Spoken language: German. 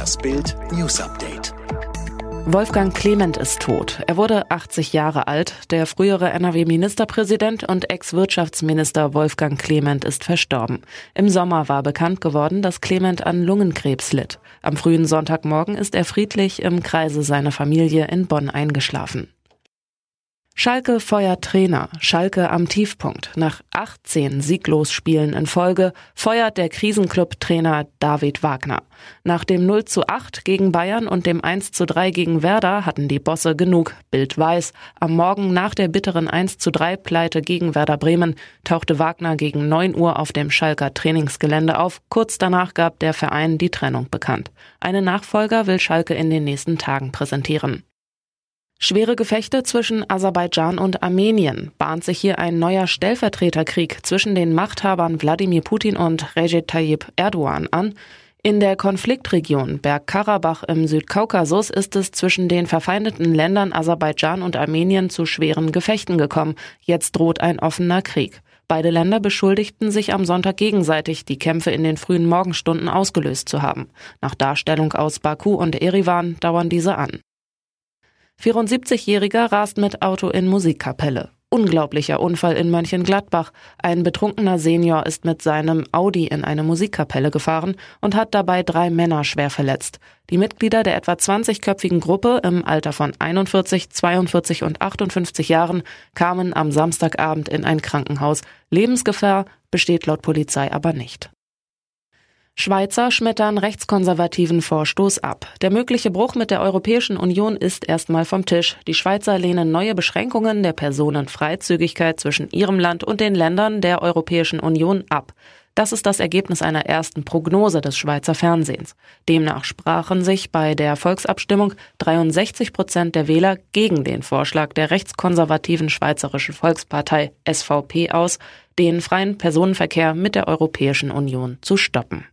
Das Bild News Update. Wolfgang Clement ist tot. Er wurde 80 Jahre alt. Der frühere NRW-Ministerpräsident und Ex-Wirtschaftsminister Wolfgang Clement ist verstorben. Im Sommer war bekannt geworden, dass Clement an Lungenkrebs litt. Am frühen Sonntagmorgen ist er friedlich im Kreise seiner Familie in Bonn eingeschlafen. Schalke feuert Trainer. Schalke am Tiefpunkt. Nach 18 Sieglos-Spielen in Folge feuert der Krisenclub-Trainer David Wagner. Nach dem 0 zu 8 gegen Bayern und dem 1 zu 3 gegen Werder hatten die Bosse genug. Bild weiß. Am Morgen nach der bitteren 1 zu 3 Pleite gegen Werder Bremen tauchte Wagner gegen 9 Uhr auf dem Schalker Trainingsgelände auf. Kurz danach gab der Verein die Trennung bekannt. Eine Nachfolger will Schalke in den nächsten Tagen präsentieren. Schwere Gefechte zwischen Aserbaidschan und Armenien. Bahnt sich hier ein neuer Stellvertreterkrieg zwischen den Machthabern Wladimir Putin und Recep Tayyip Erdogan an? In der Konfliktregion Bergkarabach im Südkaukasus ist es zwischen den verfeindeten Ländern Aserbaidschan und Armenien zu schweren Gefechten gekommen. Jetzt droht ein offener Krieg. Beide Länder beschuldigten sich am Sonntag gegenseitig, die Kämpfe in den frühen Morgenstunden ausgelöst zu haben. Nach Darstellung aus Baku und Erivan dauern diese an. 74-Jähriger rast mit Auto in Musikkapelle. Unglaublicher Unfall in Mönchengladbach. Ein betrunkener Senior ist mit seinem Audi in eine Musikkapelle gefahren und hat dabei drei Männer schwer verletzt. Die Mitglieder der etwa 20-köpfigen Gruppe im Alter von 41, 42 und 58 Jahren kamen am Samstagabend in ein Krankenhaus. Lebensgefahr besteht laut Polizei aber nicht. Schweizer schmettern rechtskonservativen Vorstoß ab. Der mögliche Bruch mit der Europäischen Union ist erstmal vom Tisch. Die Schweizer lehnen neue Beschränkungen der Personenfreizügigkeit zwischen ihrem Land und den Ländern der Europäischen Union ab. Das ist das Ergebnis einer ersten Prognose des Schweizer Fernsehens. Demnach sprachen sich bei der Volksabstimmung 63 Prozent der Wähler gegen den Vorschlag der rechtskonservativen Schweizerischen Volkspartei SVP aus, den freien Personenverkehr mit der Europäischen Union zu stoppen.